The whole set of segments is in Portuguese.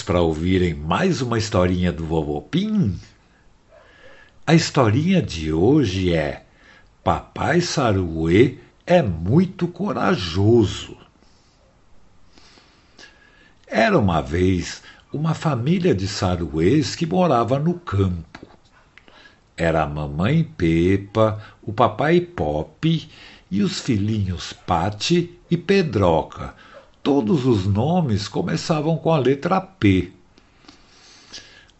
para ouvirem mais uma historinha do Vovô Pim? A historinha de hoje é Papai Saruê é muito corajoso. Era uma vez uma família de saruês que morava no campo. Era a mamãe Pepa, o papai Pop e os filhinhos Pati e Pedroca, Todos os nomes começavam com a letra P.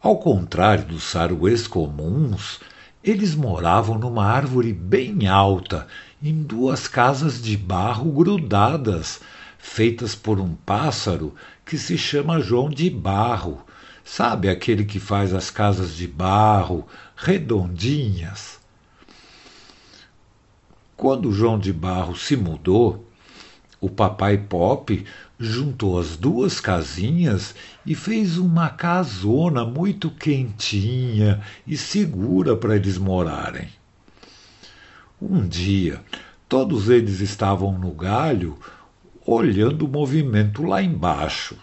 Ao contrário dos saruês comuns, eles moravam numa árvore bem alta, em duas casas de barro grudadas, feitas por um pássaro que se chama João de Barro. Sabe aquele que faz as casas de barro, redondinhas? Quando João de Barro se mudou, o papai Pop juntou as duas casinhas e fez uma casona muito quentinha e segura para eles morarem. Um dia, todos eles estavam no galho olhando o movimento lá embaixo.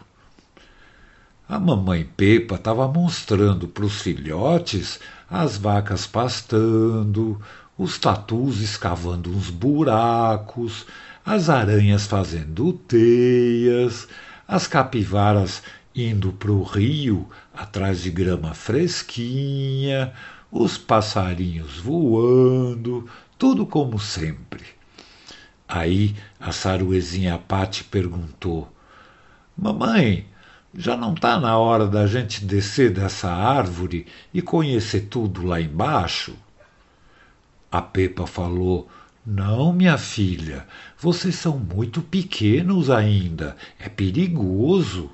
A mamãe Pepa estava mostrando para os filhotes as vacas pastando, os tatus escavando uns buracos, as aranhas fazendo teias, as capivaras indo para o rio atrás de grama fresquinha, os passarinhos voando, tudo como sempre. Aí a saruezinha Pati perguntou: Mamãe, já não está na hora da gente descer dessa árvore e conhecer tudo lá embaixo? A Pepa falou: não, minha filha, vocês são muito pequenos ainda. É perigoso.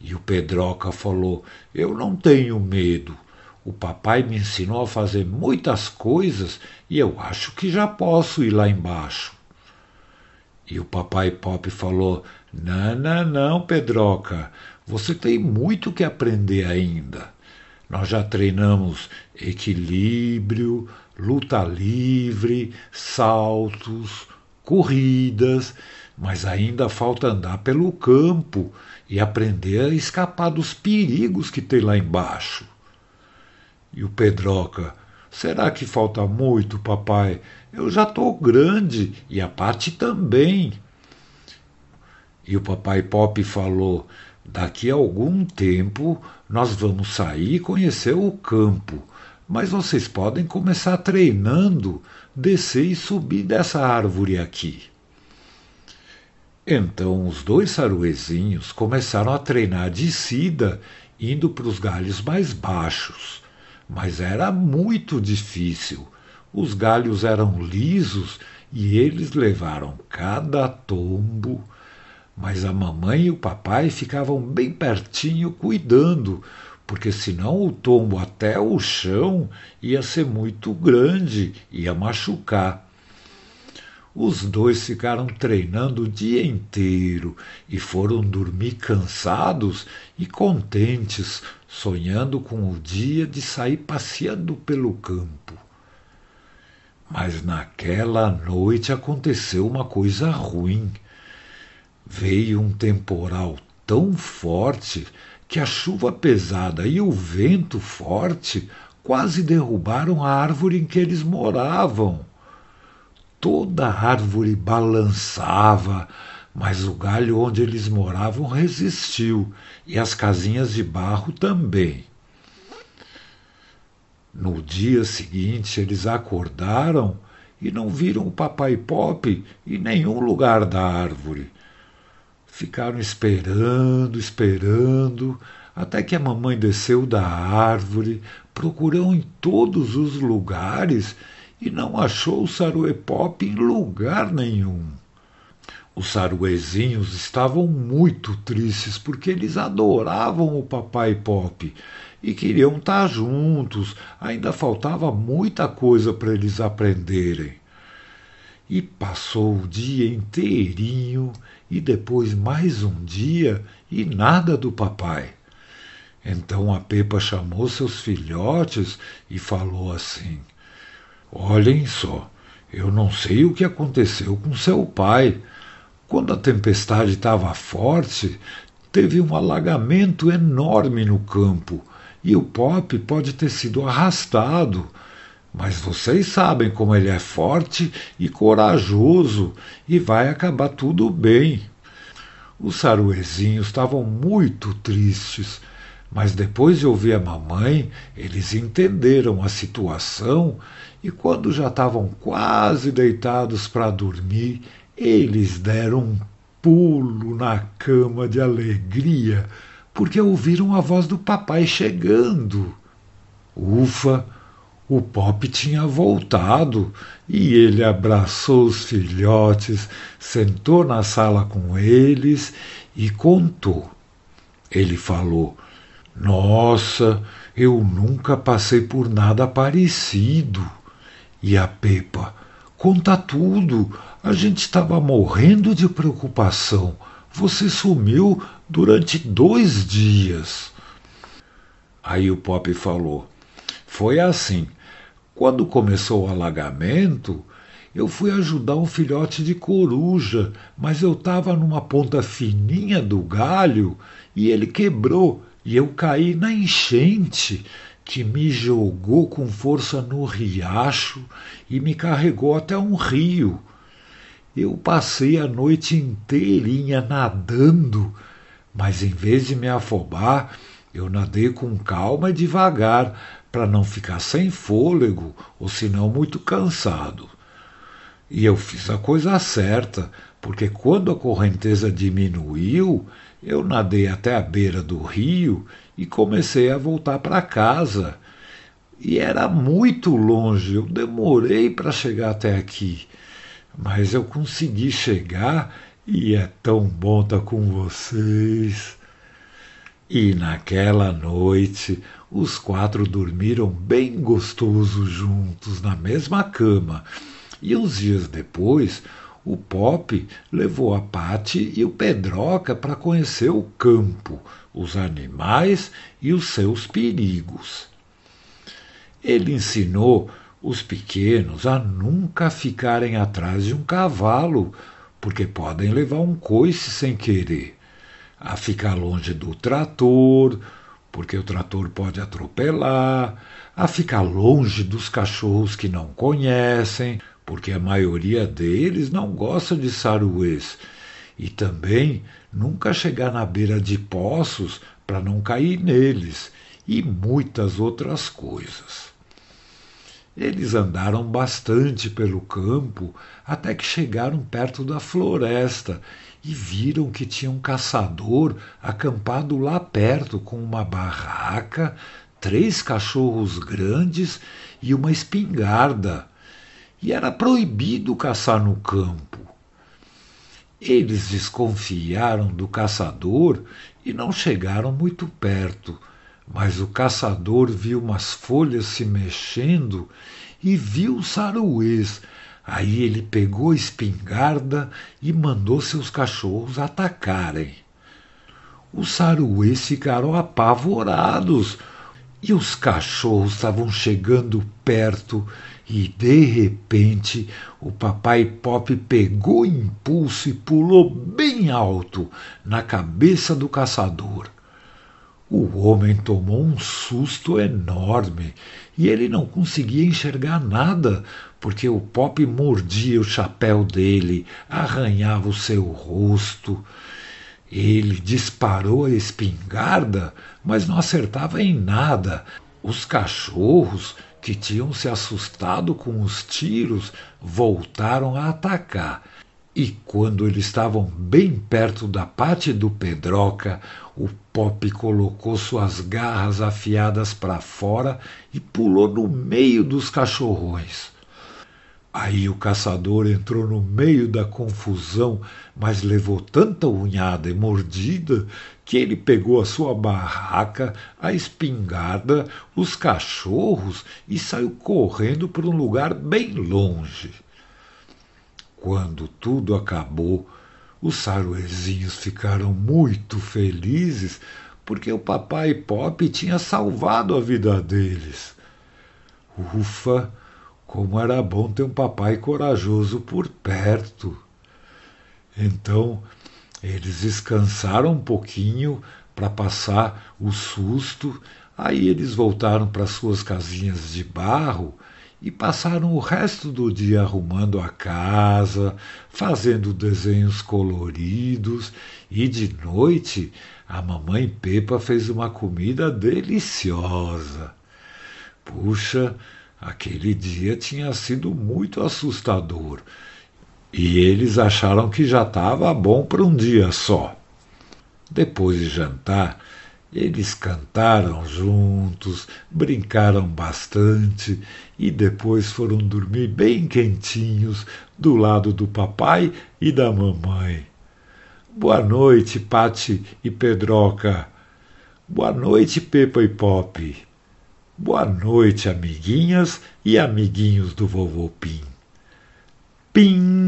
E o Pedroca falou: Eu não tenho medo. O papai me ensinou a fazer muitas coisas e eu acho que já posso ir lá embaixo. E o papai Pop falou: Não, não, não, Pedroca, você tem muito que aprender ainda. Nós já treinamos equilíbrio, luta livre, saltos, corridas, mas ainda falta andar pelo campo e aprender a escapar dos perigos que tem lá embaixo. E o Pedroca, será que falta muito, papai? Eu já estou grande e a parte também. E o papai Pop falou: Daqui a algum tempo nós vamos sair e conhecer o campo, mas vocês podem começar treinando descer e subir dessa árvore aqui. Então os dois saruezinhos começaram a treinar descida, indo para os galhos mais baixos. Mas era muito difícil. Os galhos eram lisos e eles levaram cada tombo mas a mamãe e o papai ficavam bem pertinho cuidando, porque senão o tombo até o chão ia ser muito grande, ia machucar. Os dois ficaram treinando o dia inteiro e foram dormir cansados e contentes, sonhando com o dia de sair passeando pelo campo. Mas naquela noite aconteceu uma coisa ruim. Veio um temporal tão forte que a chuva pesada e o vento forte quase derrubaram a árvore em que eles moravam. Toda a árvore balançava, mas o galho onde eles moravam resistiu e as casinhas de barro também. No dia seguinte, eles acordaram e não viram o papai Pop em nenhum lugar da árvore. Ficaram esperando, esperando, até que a mamãe desceu da árvore, procurou em todos os lugares e não achou o saruepop em lugar nenhum. Os saruezinhos estavam muito tristes porque eles adoravam o papai Pop e queriam estar juntos. Ainda faltava muita coisa para eles aprenderem. E passou o dia inteirinho e depois mais um dia e nada do papai. Então a Pepa chamou seus filhotes e falou assim: Olhem só, eu não sei o que aconteceu com seu pai. Quando a tempestade estava forte, teve um alagamento enorme no campo e o Pop pode ter sido arrastado. Mas vocês sabem como ele é forte e corajoso e vai acabar tudo bem. Os saruezinhos estavam muito tristes, mas depois de ouvir a mamãe, eles entenderam a situação e, quando já estavam quase deitados para dormir, eles deram um pulo na cama de alegria, porque ouviram a voz do papai chegando. Ufa! O Pop tinha voltado e ele abraçou os filhotes, sentou na sala com eles e contou. Ele falou: Nossa, eu nunca passei por nada parecido. E a Pepa: Conta tudo. A gente estava morrendo de preocupação. Você sumiu durante dois dias. Aí o Pop falou: Foi assim. Quando começou o alagamento, eu fui ajudar um filhote de coruja, mas eu estava numa ponta fininha do galho e ele quebrou e eu caí na enchente que me jogou com força no riacho e me carregou até um rio. Eu passei a noite inteirinha nadando, mas em vez de me afobar, eu nadei com calma e devagar, para não ficar sem fôlego ou senão muito cansado. E eu fiz a coisa certa, porque quando a correnteza diminuiu, eu nadei até a beira do rio e comecei a voltar para casa. E era muito longe, eu demorei para chegar até aqui. Mas eu consegui chegar e é tão bom estar tá com vocês. E naquela noite os quatro dormiram bem gostoso juntos na mesma cama. E uns dias depois, o Pop levou a Pati e o Pedroca para conhecer o campo, os animais e os seus perigos. Ele ensinou os pequenos a nunca ficarem atrás de um cavalo, porque podem levar um coice sem querer a ficar longe do trator, porque o trator pode atropelar, a ficar longe dos cachorros que não conhecem, porque a maioria deles não gosta de saruês, e também nunca chegar na beira de poços para não cair neles, e muitas outras coisas. Eles andaram bastante pelo campo até que chegaram perto da floresta e viram que tinha um caçador acampado lá perto com uma barraca, três cachorros grandes e uma espingarda. E era proibido caçar no campo. Eles desconfiaram do caçador e não chegaram muito perto, mas o caçador viu umas folhas se mexendo e viu o saruês Aí ele pegou a espingarda e mandou seus cachorros atacarem. Os saruês ficaram apavorados e os cachorros estavam chegando perto e de repente o papai Pop pegou impulso e pulou bem alto na cabeça do caçador. O homem tomou um susto enorme e ele não conseguia enxergar nada, porque o Pop mordia o chapéu dele, arranhava o seu rosto. Ele disparou a espingarda, mas não acertava em nada. Os cachorros, que tinham se assustado com os tiros, voltaram a atacar. E quando eles estavam bem perto da parte do Pedroca, o Pop colocou suas garras afiadas para fora e pulou no meio dos cachorrões. Aí o caçador entrou no meio da confusão, mas levou tanta unhada e mordida que ele pegou a sua barraca, a espingarda, os cachorros e saiu correndo para um lugar bem longe. Quando tudo acabou, os saruezinhos ficaram muito felizes porque o papai Pop tinha salvado a vida deles. Ufa, como era bom ter um papai corajoso por perto. Então, Eles descansaram um pouquinho para passar o susto. Aí eles voltaram para suas casinhas de barro e passaram o resto do dia arrumando a casa, fazendo desenhos coloridos e de noite a mamãe Pepa fez uma comida deliciosa. Puxa, aquele dia tinha sido muito assustador e eles acharam que já estava bom para um dia só. Depois de jantar, eles cantaram juntos, brincaram bastante e depois foram dormir bem quentinhos do lado do papai e da mamãe. Boa noite, Pati e Pedroca. Boa noite, Pepa e Pop. Boa noite, amiguinhas e amiguinhos do vovô Pim. Pim!